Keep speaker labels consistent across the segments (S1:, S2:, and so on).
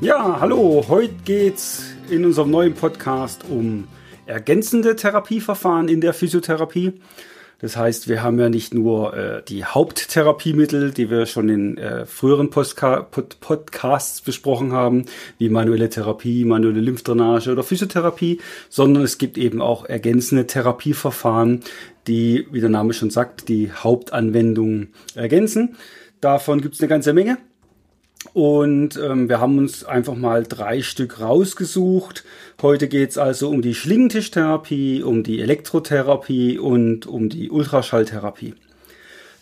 S1: Ja, hallo, heute geht's in unserem neuen Podcast um ergänzende Therapieverfahren in der Physiotherapie. Das heißt, wir haben ja nicht nur äh, die Haupttherapiemittel, die wir schon in äh, früheren Postka Pod Podcasts besprochen haben, wie manuelle Therapie, manuelle Lymphdrainage oder Physiotherapie, sondern es gibt eben auch ergänzende Therapieverfahren, die, wie der Name schon sagt, die Hauptanwendung ergänzen. Davon gibt es eine ganze Menge. Und ähm, wir haben uns einfach mal drei Stück rausgesucht. Heute geht's also um die Schlingentischtherapie, um die Elektrotherapie und um die Ultraschalltherapie.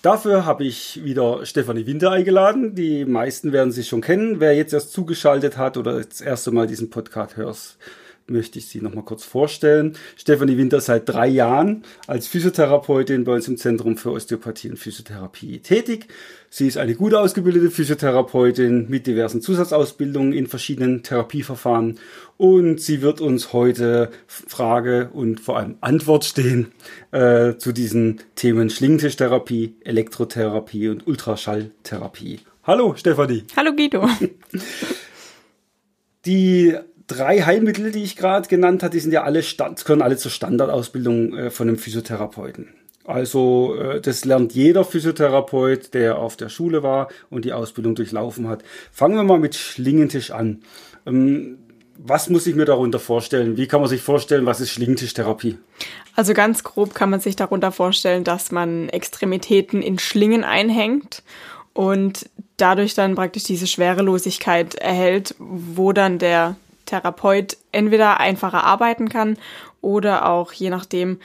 S1: Dafür habe ich wieder Stefanie Winter eingeladen. Die meisten werden sie schon kennen. Wer jetzt erst zugeschaltet hat oder das erste Mal diesen Podcast hört, möchte ich Sie noch mal kurz vorstellen. Stefanie Winter seit drei Jahren als Physiotherapeutin bei uns im Zentrum für Osteopathie und Physiotherapie tätig. Sie ist eine gut ausgebildete Physiotherapeutin mit diversen Zusatzausbildungen in verschiedenen Therapieverfahren und sie wird uns heute Frage und vor allem Antwort stehen äh, zu diesen Themen Schlingentischtherapie, Elektrotherapie und Ultraschalltherapie. Hallo Stefanie.
S2: Hallo Guido.
S1: Die drei Heilmittel, die ich gerade genannt habe, die sind ja alle gehören alle zur Standardausbildung äh, von einem Physiotherapeuten. Also äh, das lernt jeder Physiotherapeut, der auf der Schule war und die Ausbildung durchlaufen hat. Fangen wir mal mit Schlingentisch an. Ähm, was muss ich mir darunter vorstellen? Wie kann man sich vorstellen, was ist Schlingentischtherapie?
S2: Also ganz grob kann man sich darunter vorstellen, dass man Extremitäten in Schlingen einhängt und dadurch dann praktisch diese Schwerelosigkeit erhält, wo dann der Therapeut entweder einfacher arbeiten kann oder auch je nachdem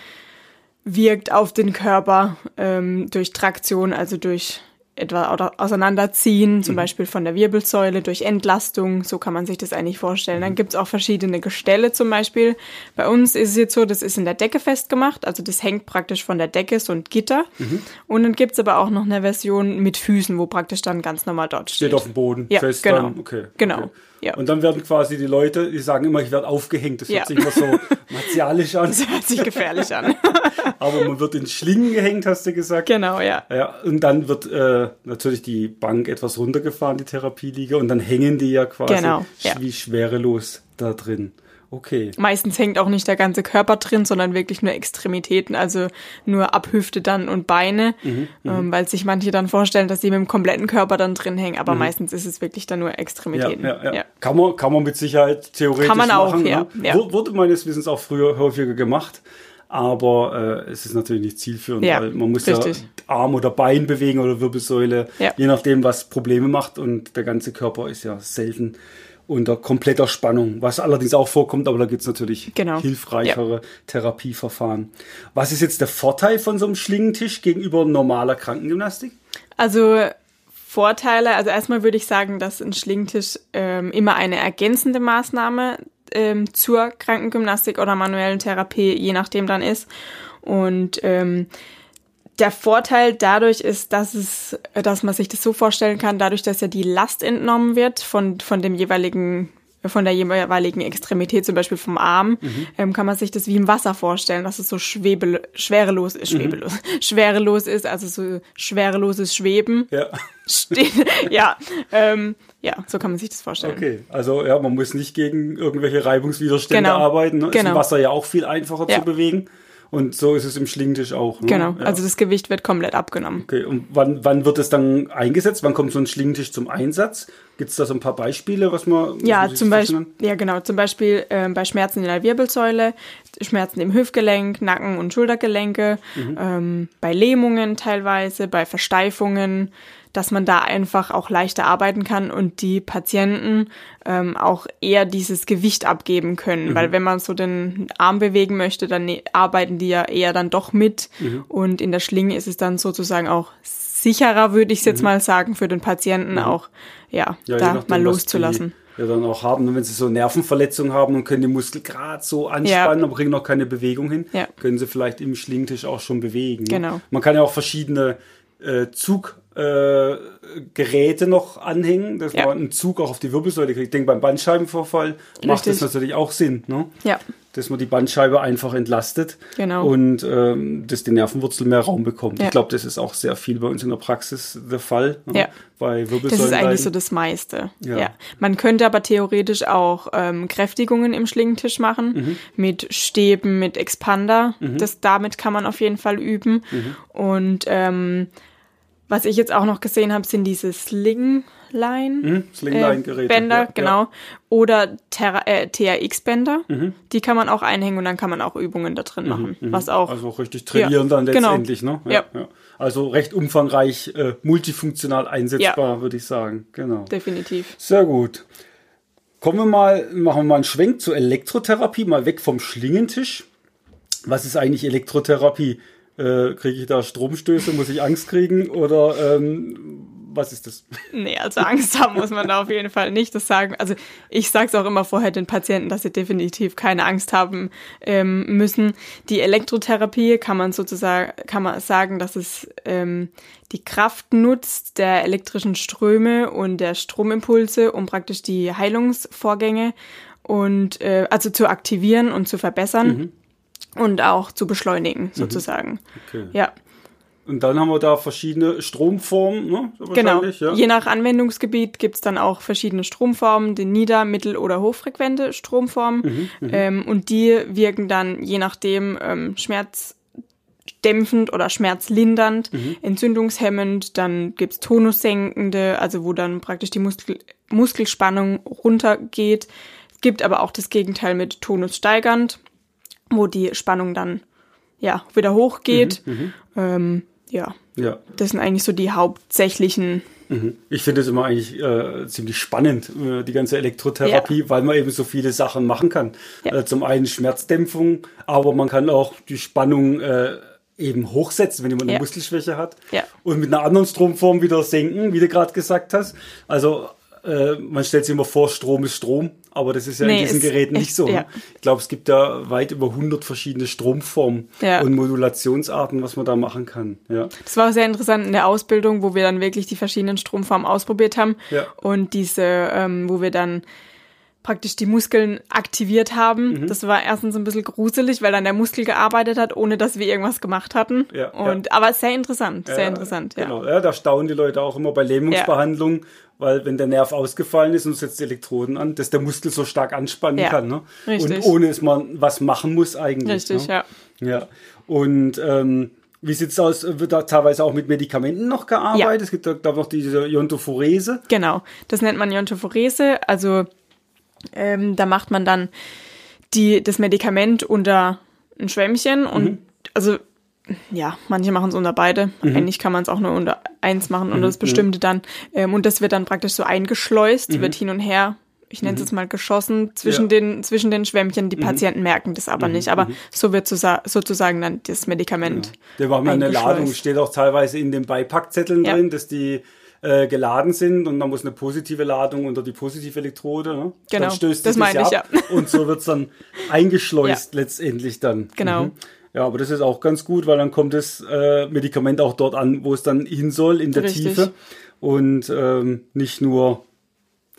S2: wirkt auf den Körper ähm, durch Traktion, also durch etwa auseinanderziehen, zum mhm. Beispiel von der Wirbelsäule durch Entlastung. So kann man sich das eigentlich vorstellen. Dann mhm. gibt's auch verschiedene Gestelle zum Beispiel. Bei uns ist es jetzt so, das ist in der Decke festgemacht. Also das hängt praktisch von der Decke, so ein Gitter. Mhm. Und dann gibt's aber auch noch eine Version mit Füßen, wo praktisch dann ganz normal dort steht.
S1: Steht auf dem Boden
S2: ja, fest. Genau.
S1: Dann. Okay.
S2: Genau.
S1: Okay. Ja. Und dann werden quasi die Leute, die sagen immer, ich werde aufgehängt. Das ja. hört sich immer so martialisch an.
S2: Das hört sich gefährlich an.
S1: Aber man wird in Schlingen gehängt, hast du gesagt.
S2: Genau, ja.
S1: ja und dann wird äh, natürlich die Bank etwas runtergefahren, die Therapieliege, und dann hängen die ja quasi
S2: genau,
S1: wie schwerelos da drin. Okay.
S2: Meistens hängt auch nicht der ganze Körper drin, sondern wirklich nur Extremitäten, also nur ab Hüfte dann und Beine, mhm, mhm. ähm, weil sich manche dann vorstellen, dass sie mit dem kompletten Körper dann drin hängen, aber mhm. meistens ist es wirklich dann nur Extremitäten.
S1: Ja, ja, ja. Kann, man, kann man mit Sicherheit theoretisch
S2: kann man auch,
S1: machen.
S2: Ja,
S1: ne? ja. Wurde meines Wissens auch früher häufiger gemacht aber äh, es ist natürlich nicht zielführend,
S2: ja,
S1: weil man muss
S2: richtig.
S1: ja Arm oder Bein bewegen oder Wirbelsäule,
S2: ja.
S1: je nachdem, was Probleme macht und der ganze Körper ist ja selten unter kompletter Spannung, was allerdings auch vorkommt, aber da gibt es natürlich
S2: genau.
S1: hilfreichere ja. Therapieverfahren. Was ist jetzt der Vorteil von so einem Schlingentisch gegenüber normaler Krankengymnastik?
S2: Also Vorteile, also erstmal würde ich sagen, dass ein Schlingentisch ähm, immer eine ergänzende Maßnahme ähm, zur Krankengymnastik oder manuellen Therapie, je nachdem dann ist. Und ähm, der Vorteil dadurch ist, dass es, dass man sich das so vorstellen kann, dadurch, dass ja die Last entnommen wird von, von dem jeweiligen von der jeweiligen Extremität, zum Beispiel vom Arm, mhm. ähm, kann man sich das wie im Wasser vorstellen, dass es so schwebel schwerelos ist, mhm. schwebelos, mhm. schwerelos ist, also so schwereloses Schweben.
S1: Ja.
S2: Steht, ja, ähm, ja, so kann man sich das vorstellen.
S1: Okay, also ja, man muss nicht gegen irgendwelche Reibungswiderstände genau. arbeiten. Ne? Ist
S2: genau.
S1: im Wasser ja auch viel einfacher ja. zu bewegen. Und so ist es im Schlingentisch auch. Ne?
S2: Genau, ja. also das Gewicht wird komplett abgenommen.
S1: Okay, und wann, wann wird es dann eingesetzt? Wann kommt so ein Schlingentisch zum Einsatz? Gibt es da so ein paar Beispiele, was man.
S2: Ja, was man zum Beispiel, ja, genau. Zum Beispiel äh, bei Schmerzen in der Wirbelsäule, Schmerzen im Hüftgelenk, Nacken- und Schultergelenke, mhm. ähm, bei Lähmungen teilweise, bei Versteifungen, dass man da einfach auch leichter arbeiten kann und die Patienten ähm, auch eher dieses Gewicht abgeben können. Mhm. Weil wenn man so den Arm bewegen möchte, dann ne, arbeiten die ja eher dann doch mit. Mhm. Und in der Schlinge ist es dann sozusagen auch sicherer, würde ich es jetzt mhm. mal sagen, für den Patienten mhm. auch, ja, ja da nachdem, mal loszulassen.
S1: ja dann auch haben. Und wenn sie so Nervenverletzungen haben und können den Muskel gerade so anspannen,
S2: Ja.
S1: aber kriegen noch keine Bewegung hin,
S2: Ja.
S1: können sie vielleicht im Schlingentisch auch schon bewegen. ne?
S2: Genau.
S1: Man kann ja auch verschiedene äh, Zuggeräte äh, Geräte noch anhängen, dass
S2: Ja.
S1: man einen Zug auch auf die Wirbelsäule kriegt. Ich denke, beim Bandscheibenvorfall macht das
S2: Richtig.
S1: natürlich auch Sinn, ne?
S2: Ja,
S1: dass man die Bandscheibe einfach entlastet
S2: Genau.
S1: und ähm, dass die Nervenwurzel mehr Raum bekommt.
S2: Ja.
S1: Ich glaube, das ist auch sehr viel bei uns in der Praxis der Fall. ne?
S2: Ja.
S1: Bei
S2: das
S1: Wirbelsäulen.
S2: ist eigentlich so das meiste.
S1: Ja.
S2: Ja. Man könnte aber theoretisch auch ähm, Kräftigungen im Schlingentisch machen,
S1: Mhm.
S2: mit Stäben, mit Expander. Das, damit kann man auf jeden Fall üben.
S1: Mhm.
S2: Und ähm, was ich jetzt auch noch gesehen habe, sind diese Slingline.
S1: Mhm, Slingline-Geräte,
S2: Bänder,
S1: ja, Mhm.
S2: genau. Oder Terra- äh, TRX-Bänder. Die kann man auch einhängen und dann kann man auch Übungen da drin machen. Was auch.
S1: Also auch richtig trainieren
S2: Ja,
S1: dann
S2: genau.
S1: letztendlich. Ne?
S2: Ja.
S1: Also recht umfangreich, äh, multifunktional einsetzbar, würde ich sagen. Genau.
S2: definitiv.
S1: Sehr gut. Kommen wir mal, machen wir mal einen Schwenk zur Elektrotherapie, mal weg vom Schlingentisch. Was ist eigentlich Elektrotherapie? Äh, Kriege ich da Stromstöße? Muss ich Angst kriegen? Oder ähm, was ist das?
S2: Nee, also Angst haben muss man da auf jeden Fall nicht. Das sagen, also ich sage es auch immer vorher den Patienten, dass sie definitiv keine Angst haben ähm, müssen. Die Elektrotherapie kann man sozusagen, kann man sagen, dass es ähm, die Kraft nutzt der elektrischen Ströme und der Stromimpulse, um praktisch die Heilungsvorgänge und äh, also zu aktivieren und zu verbessern und auch zu beschleunigen sozusagen.
S1: Okay.
S2: Ja.
S1: Und dann haben wir da verschiedene Stromformen, ne?
S2: Genau.
S1: Ja.
S2: Je nach Anwendungsgebiet gibt's dann auch verschiedene Stromformen, die nieder-, mittel- oder hochfrequente Stromformen.
S1: Mhm,
S2: ähm, und die wirken dann je nachdem ähm, schmerzdämpfend oder schmerzlindernd,
S1: Mhm.
S2: entzündungshemmend. Dann gibt's tonussenkende, also wo dann praktisch die Muskel Muskelspannung runtergeht. Es gibt aber auch das Gegenteil mit tonussteigernd, wo die Spannung dann ja wieder hochgeht.
S1: Mhm,
S2: Ähm, ja,
S1: ja.
S2: das sind eigentlich so die hauptsächlichen.
S1: Ich finde es immer eigentlich äh, ziemlich spannend, äh, die ganze Elektrotherapie, weil man eben so viele Sachen machen kann.
S2: Ja.
S1: Äh, zum einen Schmerzdämpfung, aber man kann auch die Spannung äh, eben hochsetzen, wenn jemand eine
S2: Ja.
S1: Muskelschwäche hat.
S2: Ja.
S1: Und mit einer anderen Stromform wieder senken, wie du gerade gesagt hast. Also äh, man stellt sich immer vor, Strom ist Strom, aber das ist ja
S2: Nee,
S1: in diesen Geräten nicht so.
S2: ja.
S1: Ich glaube, es gibt da weit über 100 verschiedene Stromformen
S2: Ja.
S1: und Modulationsarten, was man da machen kann. Ja.
S2: Das war auch sehr interessant in der Ausbildung, wo wir dann wirklich die verschiedenen Stromformen ausprobiert haben.
S1: Ja.
S2: Und diese, ähm, wo wir dann praktisch die Muskeln aktiviert haben.
S1: Mhm.
S2: Das war erstens ein bisschen gruselig, weil dann der Muskel gearbeitet hat, ohne dass wir irgendwas gemacht hatten.
S1: Ja,
S2: Und, Aber sehr interessant, sehr interessant, ja.
S1: Genau, ja, da staunen die Leute auch immer bei Lähmungsbehandlung, weil wenn der Nerv ausgefallen ist und du setzt Elektroden an, dass der Muskel so stark anspannen
S2: Ja,
S1: kann. Ne?
S2: richtig.
S1: Und ohne dass man was machen muss eigentlich.
S2: Richtig,
S1: ne?
S2: ja.
S1: Ja. Und ähm, wie sieht's aus? Wird da teilweise auch mit Medikamenten noch gearbeitet?
S2: Ja.
S1: Es gibt da, da noch diese Iontophorese.
S2: Genau, das nennt man Iontophorese. Also ähm, da macht man dann die, das Medikament unter ein Schwämmchen und
S1: Mhm.
S2: also ja, manche machen es unter beide.
S1: Mhm.
S2: Eigentlich kann man es auch nur unter eins machen, unter das bestimmte dann. Ähm, und das wird dann praktisch so eingeschleust, wird hin und her, ich nenne es jetzt mal geschossen, zwischen,
S1: Mhm. Ja.
S2: den, zwischen den Schwämmchen. Die Patienten merken das aber nicht. Aber so wird sozusagen dann das Medikament.
S1: Der war mal eine. Ladung, steht auch teilweise in den Beipackzetteln
S2: Ja.
S1: drin, dass die äh, geladen sind und man muss eine positive Ladung unter die positive Elektrode. Ne?
S2: Genau,
S1: dann stößt
S2: das meine ich,
S1: ab Und so wird's dann eingeschleust letztendlich dann.
S2: Genau.
S1: Ja, aber das ist auch ganz gut, weil dann kommt das äh, Medikament auch dort an, wo es dann hin soll, in der
S2: Richtig.
S1: Tiefe. Und ähm, nicht nur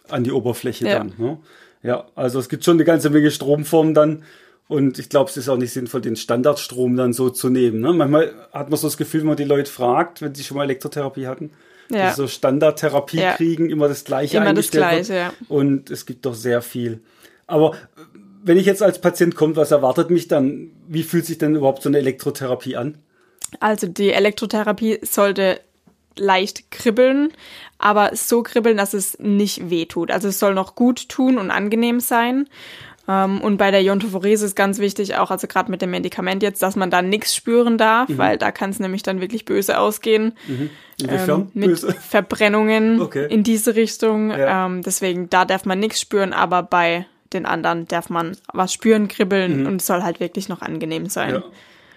S1: an die Oberfläche
S2: Ja.
S1: dann. Ne? Ja, also es gibt schon eine ganze Menge Stromformen dann. Und ich glaube, es ist auch nicht sinnvoll, den Standardstrom dann so zu nehmen. Ne? Manchmal hat man so das Gefühl, wenn man die Leute fragt, wenn sie schon mal Elektrotherapie hatten,
S2: Ja.
S1: dass sie so Standardtherapie
S2: Ja.
S1: kriegen, immer das Gleiche
S2: Immer das
S1: eingestellt
S2: Gleiche,
S1: wird.
S2: ja.
S1: Und es gibt doch sehr viel. Aber wenn ich jetzt als Patient komme, was erwartet mich dann? Wie fühlt sich denn überhaupt so eine Elektrotherapie an?
S2: Also die Elektrotherapie sollte leicht kribbeln, aber so kribbeln, dass es nicht weh tut. Also es soll noch gut tun und angenehm sein. Ähm, Und bei der Iontophorese ist ganz wichtig auch, also gerade mit dem Medikament jetzt, dass man da nichts spüren darf,
S1: Mhm.
S2: weil da kann es nämlich dann wirklich böse ausgehen.
S1: Inwiefern?
S2: Ähm, mit
S1: Böse?
S2: Verbrennungen
S1: Okay.
S2: in diese Richtung.
S1: Ja.
S2: Ähm, deswegen, da darf man nichts spüren, aber bei den anderen darf man was spüren, kribbeln und es soll halt wirklich noch angenehm sein.
S1: Mhm. Ja.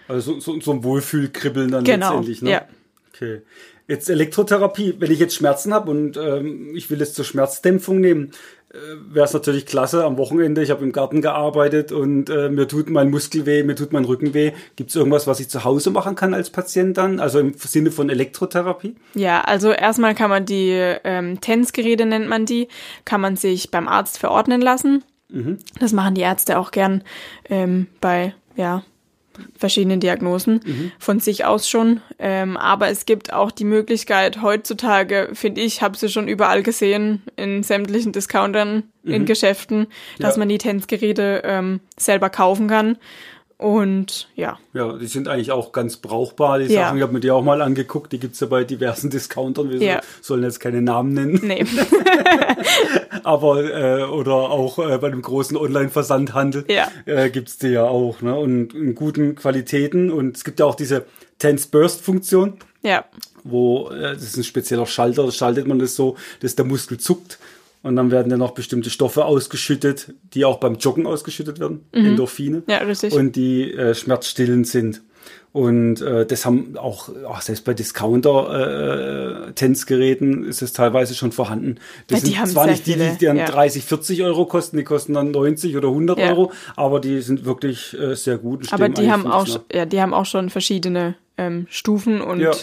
S1: Also so, so, so ein Wohlfühlkribbeln dann
S2: Genau,
S1: letztendlich, ne?
S2: ja.
S1: Okay. Jetzt Elektrotherapie, wenn ich jetzt Schmerzen habe und ähm, ich will es zur Schmerzdämpfung nehmen, wäre es natürlich klasse am Wochenende. Ich habe im Garten gearbeitet und äh, mir tut mein Muskel weh, mir tut mein Rücken weh. Gibt es irgendwas, was ich zu Hause machen kann als Patient dann? Also im Sinne von Elektrotherapie?
S2: Ja, also erstmal kann man die ähm, TENS-Geräte nennt man die, kann man sich beim Arzt verordnen lassen. Mhm. Das machen die Ärzte auch gern ähm, bei ja verschiedenen Diagnosen mhm. von sich aus schon. Ähm, aber es gibt auch die Möglichkeit, heutzutage, finde ich, habe sie schon überall gesehen, in sämtlichen Discountern, mhm. in Geschäften, dass ja. man die Tänzgeräte ähm, selber kaufen kann. Und ja.
S1: Ja, die sind eigentlich auch ganz brauchbar, die ja. Sachen. Ich habe mir die auch mal angeguckt, die gibt's ja bei diversen Discountern. Wir ja. sollen jetzt keine Namen nennen. Nee. Aber, äh, oder auch äh, bei einem großen Online-Versandhandel ja. äh, gibt's die ja auch. Ne? Und in guten Qualitäten. Und es gibt ja auch diese Tense Burst-Funktion. Ja. Wo, äh, das ist ein spezieller Schalter, da schaltet man das so, dass der Muskel zuckt. Und dann werden ja noch bestimmte Stoffe ausgeschüttet, die auch beim Joggen ausgeschüttet werden, mhm. Endorphine. Ja, richtig. Und die äh, schmerzstillend sind. Und äh, das haben auch, ach, selbst bei Discounter-Tänzgeräten äh, ist es teilweise schon vorhanden. Das ja, sind zwar nicht die, die dann ja. 30, 40 Euro kosten, die kosten dann 90 oder 100 ja. Euro, aber die sind wirklich äh, sehr gut.
S2: aber die haben auch, ja, die haben auch schon verschiedene ähm, Stufen und ja,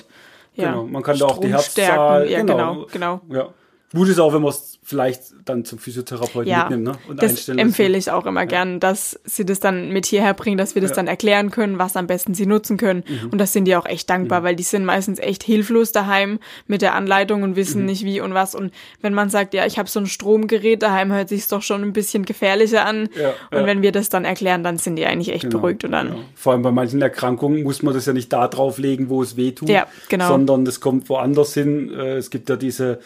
S1: genau. Man kann da auch die Herzzahl,
S2: ja, genau, genau.
S1: genau. Ja. Gut ist auch, wenn man es vielleicht dann zum Physiotherapeuten ja, mitnimmt ne?
S2: und das einstellen empfehle ich auch immer ja. gern, dass sie das dann mit hierher bringen, dass wir das ja. dann erklären können, was am besten sie nutzen können. Mhm. Und das sind die auch echt dankbar, mhm. weil die sind meistens echt hilflos daheim mit der Anleitung und wissen mhm. nicht wie und was. Und wenn man sagt, ja, ich habe so ein Stromgerät daheim, hört sich doch schon ein bisschen gefährlicher an. und wenn wir das dann erklären, dann sind die eigentlich echt genau, beruhigt. Und dann
S1: genau. Vor allem bei manchen Erkrankungen muss man das ja nicht da drauflegen, wo es weh tut, ja, genau. sondern das kommt woanders hin. Äh, es gibt ja diese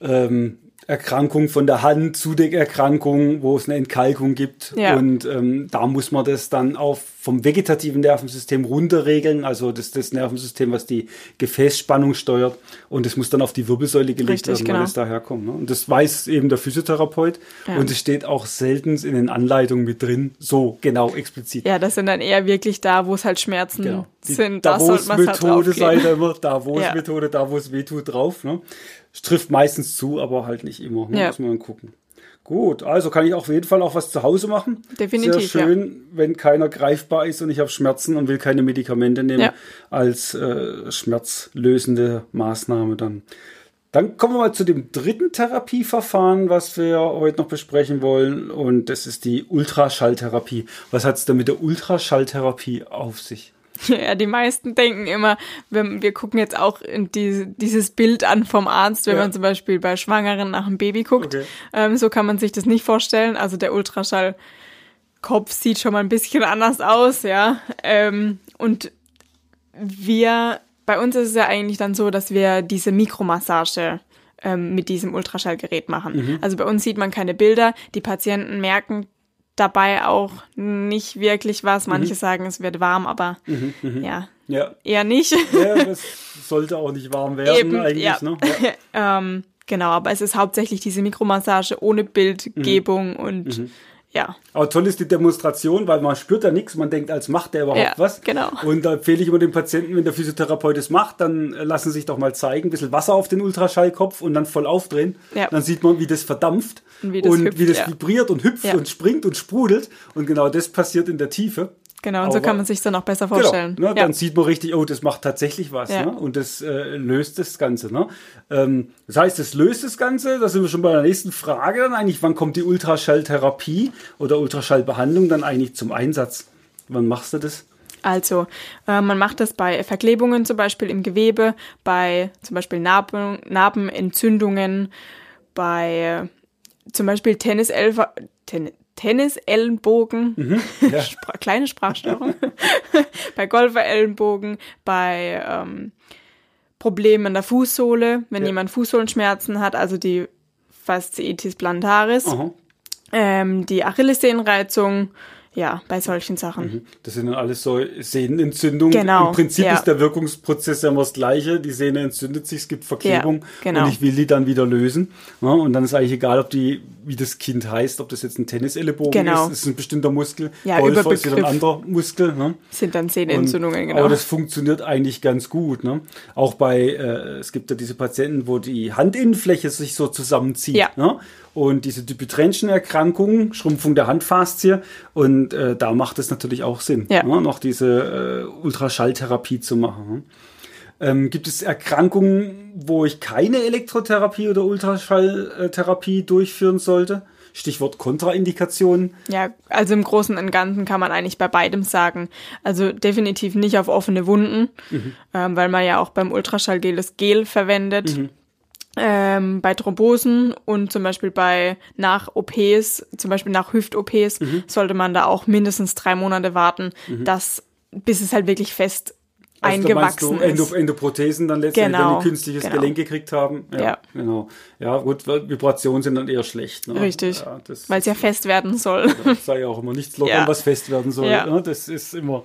S1: ähm, Erkrankung von der Hand, Zudeckerkrankung, wo es eine Entkalkung gibt. Ja. Und ähm, da muss man das dann auch vom vegetativen Nervensystem runterregeln, also das, das Nervensystem, was die Gefäßspannung steuert. Und das muss dann auf die Wirbelsäule gelegt Richtig, werden, genau. weil es daherkommt. Ne? Und das weiß eben der Physiotherapeut. Ja. Und es steht auch selten in den Anleitungen mit drin, so genau explizit.
S2: Ja, das sind dann eher wirklich da, wo es halt Schmerzen genau. die, sind.
S1: Da, wo es halt Methode halt sei, immer, da, wo es Methode, da, wo es weh tut, drauf. Ne? Es trifft meistens zu, aber halt nicht immer. Ne? Ja. Muss man gucken. Gut, also kann ich auf jeden Fall auch was zu Hause machen.
S2: Definitiv.
S1: Sehr schön, ja. wenn keiner greifbar ist und ich habe Schmerzen und will keine Medikamente nehmen ja. als äh, schmerzlösende Maßnahme dann. Dann kommen wir mal zu dem dritten Therapieverfahren, was wir heute noch besprechen wollen. Und das ist die Ultraschalltherapie. Was hat es denn mit der Ultraschalltherapie auf sich?
S2: Ja, die meisten denken immer, wir, wir gucken jetzt auch die, dieses Bild an vom Arzt, wenn ja. man zum Beispiel bei Schwangeren nach einem Baby guckt. Okay. Ähm, so kann man sich das nicht vorstellen. Also der Ultraschallkopf sieht schon mal ein bisschen anders aus, ja. Ähm, und wir, bei uns ist es ja eigentlich dann so, dass wir diese Mikromassage ähm, mit diesem Ultraschallgerät machen. Mhm. Also bei uns sieht man keine Bilder. Die Patienten merken dabei auch nicht wirklich was. Manche mhm. sagen, es wird warm, aber mhm, mhm. ja, ja, eher nicht.
S1: Ja, das sollte auch nicht warm werden Eben, eigentlich. Ja. Ne?
S2: Ja. ähm, genau, aber es ist hauptsächlich diese Mikromassage ohne Bildgebung mhm. und mhm. Ja.
S1: Aber toll ist die Demonstration, weil man spürt da nichts, man denkt, als macht der überhaupt ja, was.
S2: Genau.
S1: Und da empfehle ich immer den Patienten, wenn der Physiotherapeut es macht, dann lassen Sie sich doch mal zeigen, ein bisschen Wasser auf den Ultraschallkopf und dann voll aufdrehen. Ja. Dann sieht man, wie das verdampft und wie das, und hüpft, wie das ja. vibriert und hüpft und springt und sprudelt. Und genau das passiert in der Tiefe.
S2: Genau, und Aber, so kann man sich dann auch besser genau, vorstellen.
S1: Genau, ne, ja. Dann sieht man richtig, oh, das macht tatsächlich was. Ja. Ne? Und das äh, löst das Ganze. Ne? Ähm, das heißt, es löst das Ganze. Da sind wir schon bei der nächsten Frage dann eigentlich. Wann kommt die Ultraschalltherapie oder Ultraschallbehandlung dann eigentlich zum Einsatz? Wann machst du das?
S2: Also, äh, man macht das bei Verklebungen zum Beispiel im Gewebe, bei zum Beispiel Narben, Narbenentzündungen, bei äh, zum Beispiel Tenniselfer, Ten Tennis-Ellenbogen, mhm, ja. Kleine Sprachstörung, bei Golfer-Ellenbogen, bei ähm, Problemen in der Fußsohle, wenn ja. jemand Fußsohlenschmerzen hat, also die Fasziitis plantaris, ähm, die Achillessehnenreizung, ja, bei solchen Sachen. Mhm.
S1: Das sind dann alles so Sehnenentzündungen.
S2: Genau.
S1: Im Prinzip ja. ist der Wirkungsprozess ja immer das gleiche. Die Sehne entzündet sich, es gibt Verklebung ja, genau. und ich will die dann wieder lösen. Ja, und dann ist eigentlich egal, ob die, wie das Kind heißt, ob das jetzt ein Tennisellenbogen genau. ist, ist ein bestimmter Muskel.
S2: Ja, Golfer ist
S1: wieder ein anderer Muskel. Ne?
S2: Sind dann Sehnenentzündungen, genau.
S1: Aber das funktioniert eigentlich ganz gut. Ne? Auch bei, äh, es gibt ja diese Patienten, wo die Handinnenfläche sich so zusammenzieht. Ja. Ne? und diese Dupuytrenchen-Erkrankung, Schrumpfung der Handfaszie und äh, da macht es natürlich auch Sinn,
S2: Ja.
S1: ne, noch diese äh, Ultraschalltherapie zu machen. Ähm, gibt es Erkrankungen, wo ich keine Elektrotherapie oder Ultraschalltherapie durchführen sollte? Stichwort Kontraindikationen.
S2: Ja, also im Großen und Ganzen kann man eigentlich bei beidem sagen. Also definitiv nicht auf offene Wunden, ähm, weil man ja auch beim Ultraschallgel das Gel verwendet. Ähm, bei Thrombosen und zum Beispiel bei nach OPs, zum Beispiel nach Hüft-OPs, sollte man da auch mindestens drei Monate warten, dass, bis es halt wirklich fest
S1: Also meinst
S2: eingewachsen
S1: du Endo,
S2: ist.
S1: Endoprothesen dann letztendlich, wenn
S2: Genau,
S1: die künstliches
S2: genau.
S1: Gelenk gekriegt haben. Ja,
S2: Ja.
S1: genau. Ja, gut, weil Vibrationen sind dann eher schlecht. Ne?
S2: Richtig,
S1: Ja,
S2: weil es ja fest werden soll.
S1: sei ja auch immer nichts lockern,
S2: Ja.
S1: was fest werden soll.
S2: Ja.
S1: Ne? Das ist immer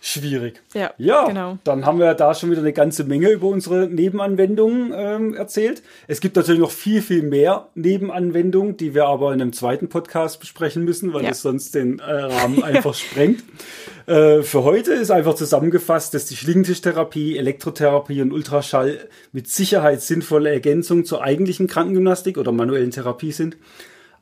S1: schwierig.
S2: Ja,
S1: Ja,
S2: genau.
S1: dann haben wir da schon wieder eine ganze Menge über unsere Nebenanwendungen ähm, erzählt. Es gibt natürlich noch viel, viel mehr Nebenanwendungen, die wir aber in einem zweiten Podcast besprechen müssen, weil
S2: Ja.
S1: es sonst den äh, Rahmen einfach sprengt. Äh, für heute ist einfach zusammengefasst, dass die Schlingentischtherapie, Elektrotherapie und Ultraschall mit Sicherheit sinnvolle Ergänzungen zur eigentlichen Krankengymnastik oder manuellen Therapie sind.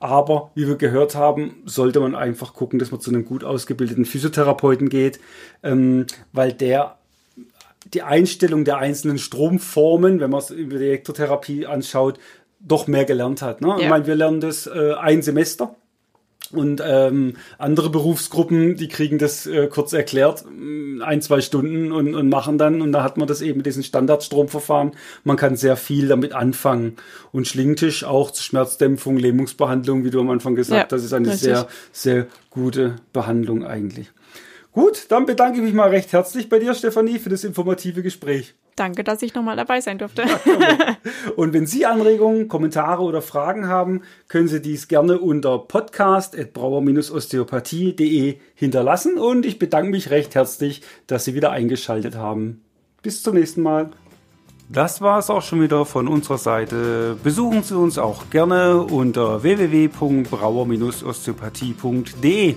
S1: Aber wie wir gehört haben, sollte man einfach gucken, dass man zu einem gut ausgebildeten Physiotherapeuten geht, ähm, weil der die Einstellung der einzelnen Stromformen, wenn man es über die Elektrotherapie anschaut, doch mehr gelernt hat. Ne? Ich
S2: Ja.
S1: meine, wir lernen das äh, ein Semester. Und ähm, andere Berufsgruppen, die kriegen das äh, kurz erklärt, mh, ein, zwei Stunden und, und machen dann. Und da hat man das eben mit diesen Standardstromverfahren. Man kann sehr viel damit anfangen. Und Schlingentisch auch zur Schmerzdämpfung, Lähmungsbehandlung, wie du am Anfang gesagt
S2: Ja,
S1: hast, das ist eine
S2: richtig.
S1: sehr, sehr gute Behandlung eigentlich. Gut, dann bedanke ich mich mal recht herzlich bei dir, Stefanie, für das informative Gespräch.
S2: Danke, dass ich nochmal dabei sein durfte.
S1: Und wenn Sie Anregungen, Kommentare oder Fragen haben, können Sie dies gerne unter podcast.brauer-osteopathie.de hinterlassen. Und ich bedanke mich recht herzlich, dass Sie wieder eingeschaltet haben. Bis zum nächsten Mal. Das war es auch schon wieder von unserer Seite. Besuchen Sie uns auch gerne unter www.brauer-osteopathie.de.